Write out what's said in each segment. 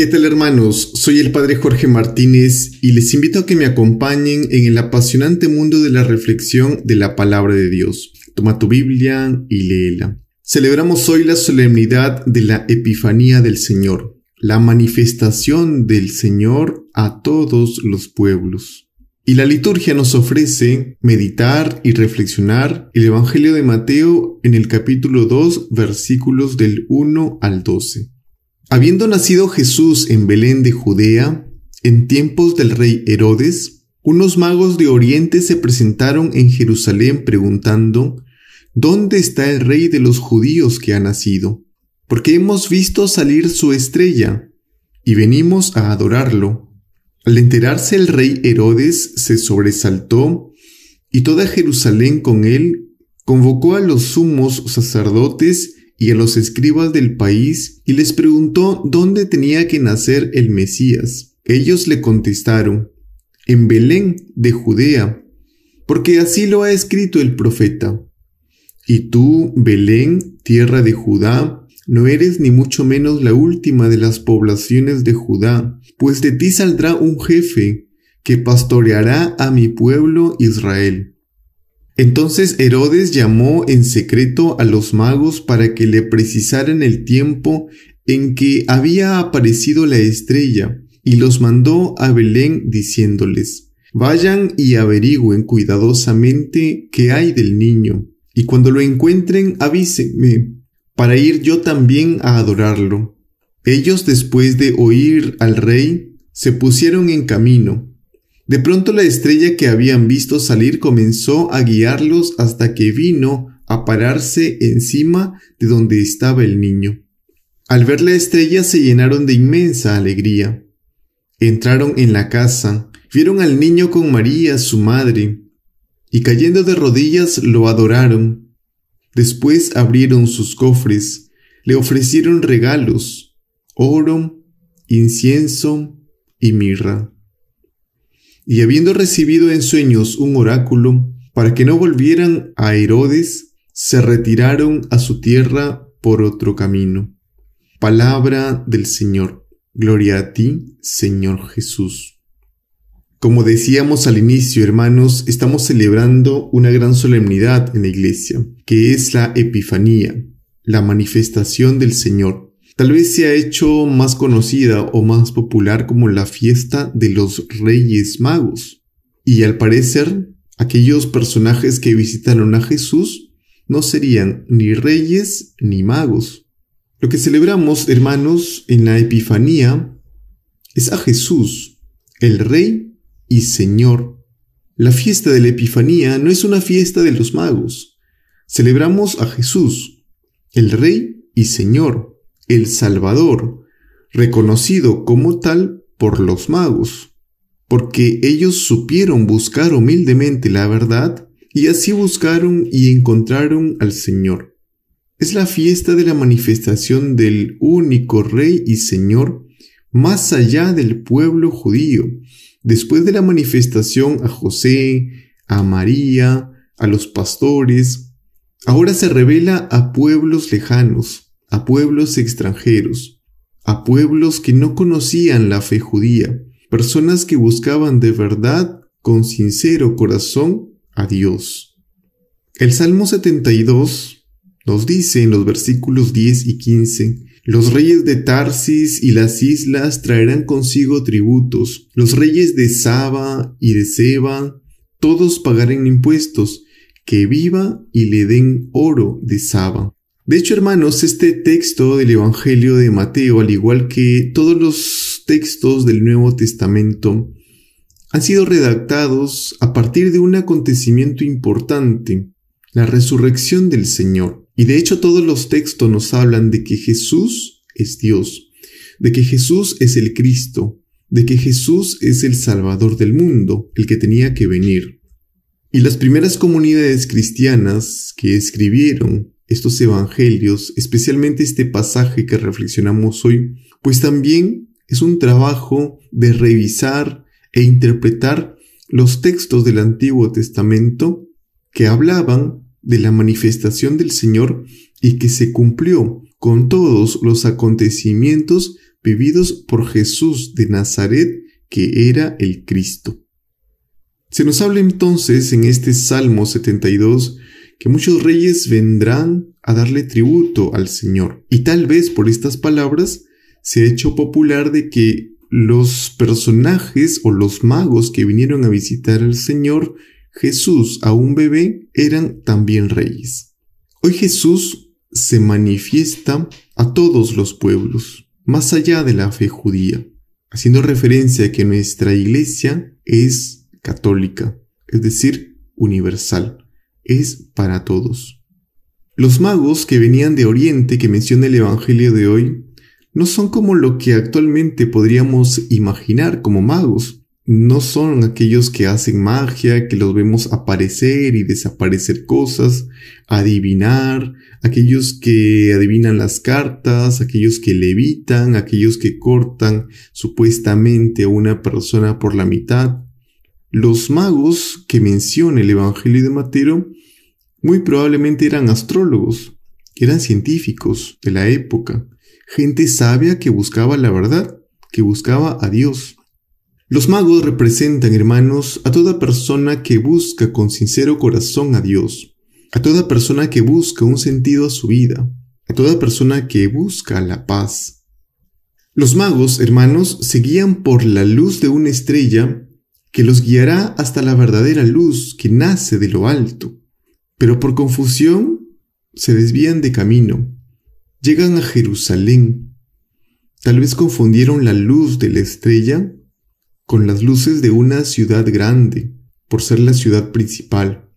¿Qué tal hermanos? Soy el Padre Jorge Martínez y les invito a que me acompañen en el apasionante mundo de la reflexión de la palabra de Dios. Toma tu Biblia y léela. Celebramos hoy la solemnidad de la Epifanía del Señor, la manifestación del Señor a todos los pueblos. Y la liturgia nos ofrece meditar y reflexionar el Evangelio de Mateo en el capítulo 2 versículos del 1 al 12. Habiendo nacido Jesús en Belén de Judea, en tiempos del rey Herodes, unos magos de Oriente se presentaron en Jerusalén preguntando, ¿Dónde está el rey de los judíos que ha nacido? Porque hemos visto salir su estrella, y venimos a adorarlo. Al enterarse el rey Herodes se sobresaltó, y toda Jerusalén con él convocó a los sumos sacerdotes y a los escribas del país y les preguntó dónde tenía que nacer el Mesías. Ellos le contestaron, en Belén de Judea, porque así lo ha escrito el profeta. Y tú, Belén, tierra de Judá, no eres ni mucho menos la última de las poblaciones de Judá, pues de ti saldrá un jefe que pastoreará a mi pueblo Israel. Entonces Herodes llamó en secreto a los magos para que le precisaran el tiempo en que había aparecido la estrella, y los mandó a Belén diciéndoles, Vayan y averigüen cuidadosamente qué hay del niño, y cuando lo encuentren avísenme, para ir yo también a adorarlo. Ellos después de oír al rey, se pusieron en camino, de pronto la estrella que habían visto salir comenzó a guiarlos hasta que vino a pararse encima de donde estaba el niño. Al ver la estrella se llenaron de inmensa alegría. Entraron en la casa, vieron al niño con María, su madre, y cayendo de rodillas lo adoraron. Después abrieron sus cofres, le ofrecieron regalos, oro, incienso y mirra y habiendo recibido en sueños un oráculo, para que no volvieran a Herodes, se retiraron a su tierra por otro camino. Palabra del Señor. Gloria a ti, Señor Jesús. Como decíamos al inicio, hermanos, estamos celebrando una gran solemnidad en la iglesia, que es la Epifanía, la manifestación del Señor. Tal vez se ha hecho más conocida o más popular como la fiesta de los Reyes Magos. Y al parecer, aquellos personajes que visitaron a Jesús no serían ni reyes ni magos. Lo que celebramos, hermanos, en la Epifanía es a Jesús, el Rey y Señor. La fiesta de la Epifanía no es una fiesta de los magos. Celebramos a Jesús, el Rey y Señor el Salvador, reconocido como tal por los magos, porque ellos supieron buscar humildemente la verdad y así buscaron y encontraron al Señor. Es la fiesta de la manifestación del único Rey y Señor más allá del pueblo judío, después de la manifestación a José, a María, a los pastores, ahora se revela a pueblos lejanos, a pueblos extranjeros, a pueblos que no conocían la fe judía, personas que buscaban de verdad, con sincero corazón, a Dios. El Salmo 72 nos dice en los versículos 10 y 15, los reyes de Tarsis y las islas traerán consigo tributos, los reyes de Saba y de Seba, todos pagarán impuestos, que viva y le den oro de Saba. De hecho, hermanos, este texto del Evangelio de Mateo, al igual que todos los textos del Nuevo Testamento, han sido redactados a partir de un acontecimiento importante, la resurrección del Señor. Y de hecho todos los textos nos hablan de que Jesús es Dios, de que Jesús es el Cristo, de que Jesús es el Salvador del mundo, el que tenía que venir. Y las primeras comunidades cristianas que escribieron estos evangelios, especialmente este pasaje que reflexionamos hoy, pues también es un trabajo de revisar e interpretar los textos del Antiguo Testamento que hablaban de la manifestación del Señor y que se cumplió con todos los acontecimientos vividos por Jesús de Nazaret, que era el Cristo. Se nos habla entonces en este Salmo 72 que muchos reyes vendrán a darle tributo al Señor. Y tal vez por estas palabras se ha hecho popular de que los personajes o los magos que vinieron a visitar al Señor Jesús a un bebé eran también reyes. Hoy Jesús se manifiesta a todos los pueblos, más allá de la fe judía, haciendo referencia a que nuestra iglesia es católica, es decir, universal, es para todos. Los magos que venían de Oriente que menciona el Evangelio de hoy no son como lo que actualmente podríamos imaginar como magos. No son aquellos que hacen magia, que los vemos aparecer y desaparecer cosas, adivinar, aquellos que adivinan las cartas, aquellos que levitan, aquellos que cortan supuestamente a una persona por la mitad. Los magos que menciona el Evangelio de Mateo muy probablemente eran astrólogos, eran científicos de la época, gente sabia que buscaba la verdad, que buscaba a Dios. Los magos representan, hermanos, a toda persona que busca con sincero corazón a Dios, a toda persona que busca un sentido a su vida, a toda persona que busca la paz. Los magos, hermanos, se guían por la luz de una estrella que los guiará hasta la verdadera luz que nace de lo alto. Pero por confusión se desvían de camino Llegan a Jerusalén. Tal vez confundieron la luz de la estrella con las luces de una ciudad grande, por ser la ciudad principal.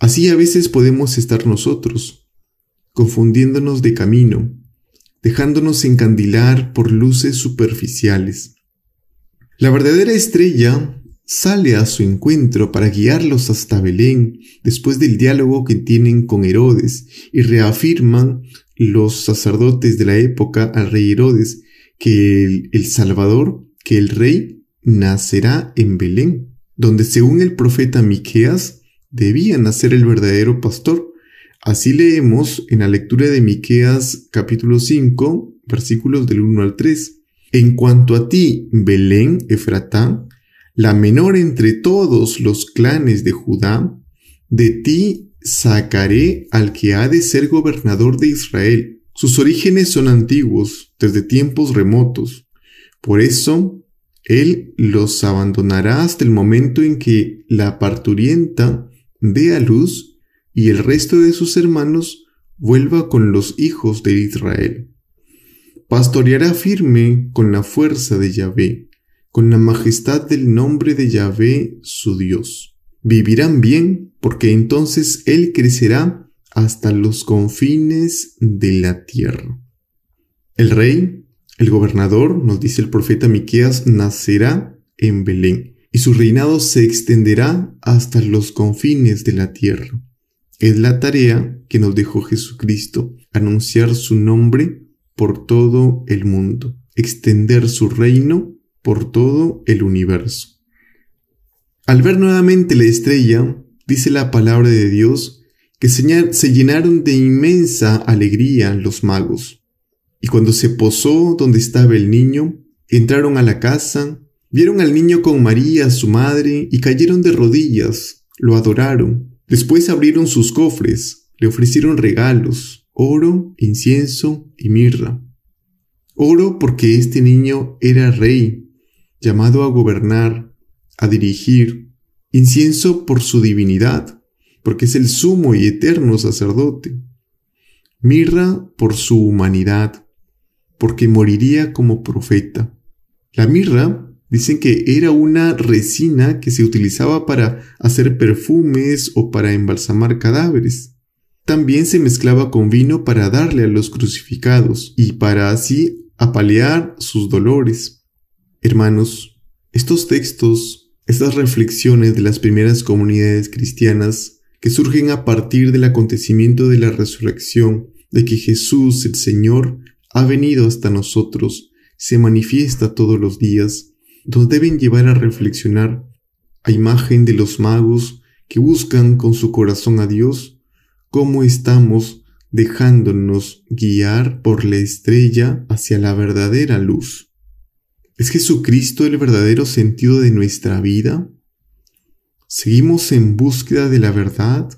Así a veces podemos estar nosotros, confundiéndonos de camino, dejándonos encandilar por luces superficiales. La verdadera estrella sale a su encuentro para guiarlos hasta Belén después del diálogo que tienen con Herodes y reafirman los sacerdotes de la época al rey Herodes que el, Salvador, que el rey, nacerá en Belén, donde según el profeta Miqueas debía nacer el verdadero pastor. Así leemos en la lectura de Miqueas capítulo 5, versículos del 1 al 3. En cuanto a ti, Belén, Efratá, la menor entre todos los clanes de Judá, de ti sacaré al que ha de ser gobernador de Israel. Sus orígenes son antiguos, desde tiempos remotos. Por eso, él los abandonará hasta el momento en que la parturienta dé a luz y el resto de sus hermanos vuelva con los hijos de Israel. Pastoreará firme con la fuerza de Yahvé, con la majestad del nombre de Yahvé su Dios vivirán bien, porque entonces Él crecerá hasta los confines de la tierra. El rey, el gobernador, nos dice el profeta Miqueas, nacerá en Belén, y su reinado se extenderá hasta los confines de la tierra. Es la tarea que nos dejó Jesucristo, anunciar su nombre por todo el mundo, extender su reino por todo el universo. Al ver nuevamente la estrella, dice la palabra de Dios, que se llenaron de inmensa alegría los magos. Y cuando se posó donde estaba el niño, entraron a la casa, vieron al niño con María, su madre, y cayeron de rodillas, lo adoraron. Después abrieron sus cofres, le ofrecieron regalos, oro, incienso y mirra. Oro porque este niño era rey, llamado a gobernar, a dirigir, incienso por su divinidad, porque es el sumo y eterno sacerdote, mirra por su humanidad, porque moriría como profeta. La mirra dicen que era una resina que se utilizaba para hacer perfumes o para embalsamar cadáveres. También se mezclaba con vino para darle a los crucificados y para así apalear sus dolores. Hermanos, estos textos estas reflexiones de las primeras comunidades cristianas que surgen a partir del acontecimiento de la resurrección, de que Jesús el Señor ha venido hasta nosotros, se manifiesta todos los días, nos deben llevar a reflexionar a imagen de los magos que buscan con su corazón a Dios, cómo estamos dejándonos guiar por la estrella hacia la verdadera luz. ¿Es Jesucristo el verdadero sentido de nuestra vida? ¿Seguimos en búsqueda de la verdad?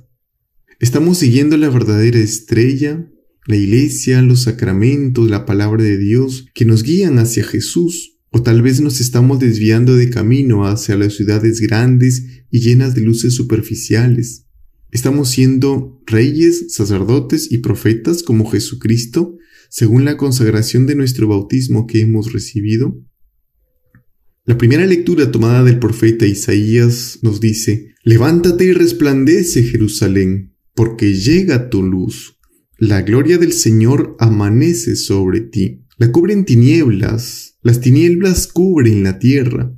¿Estamos siguiendo la verdadera estrella, la iglesia, los sacramentos, la palabra de Dios que nos guían hacia Jesús? ¿O tal vez nos estamos desviando de camino hacia las ciudades grandes y llenas de luces superficiales? ¿Estamos siendo reyes, sacerdotes y profetas como Jesucristo, según la consagración de nuestro bautismo que hemos recibido? La primera lectura tomada del profeta Isaías nos dice, Levántate y resplandece Jerusalén, porque llega tu luz. La gloria del Señor amanece sobre ti. La cubren tinieblas, las tinieblas cubren la tierra,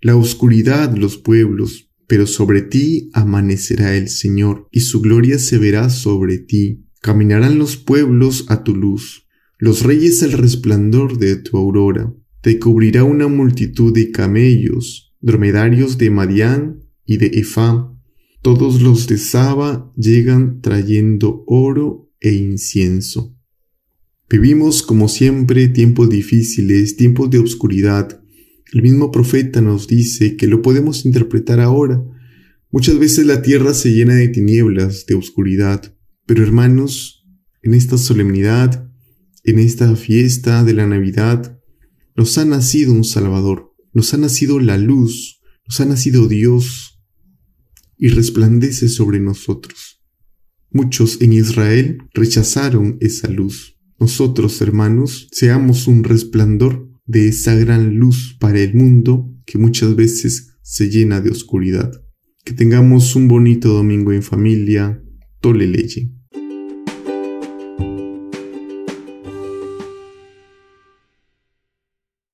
la oscuridad los pueblos, pero sobre ti amanecerá el Señor, y su gloria se verá sobre ti. Caminarán los pueblos a tu luz, los reyes al resplandor de tu aurora te cubrirá una multitud de camellos, dromedarios de Madián y de Efá. Todos los de Saba llegan trayendo oro e incienso. Vivimos, como siempre, tiempos difíciles, tiempos de oscuridad. El mismo profeta nos dice que lo podemos interpretar ahora. Muchas veces la tierra se llena de tinieblas, de oscuridad. Pero hermanos, en esta solemnidad, en esta fiesta de la Navidad, nos ha nacido un Salvador, nos ha nacido la luz, nos ha nacido Dios y resplandece sobre nosotros. Muchos en Israel rechazaron esa luz. Nosotros, hermanos, seamos un resplandor de esa gran luz para el mundo que muchas veces se llena de oscuridad. Que tengamos un bonito domingo en familia. Tole leye.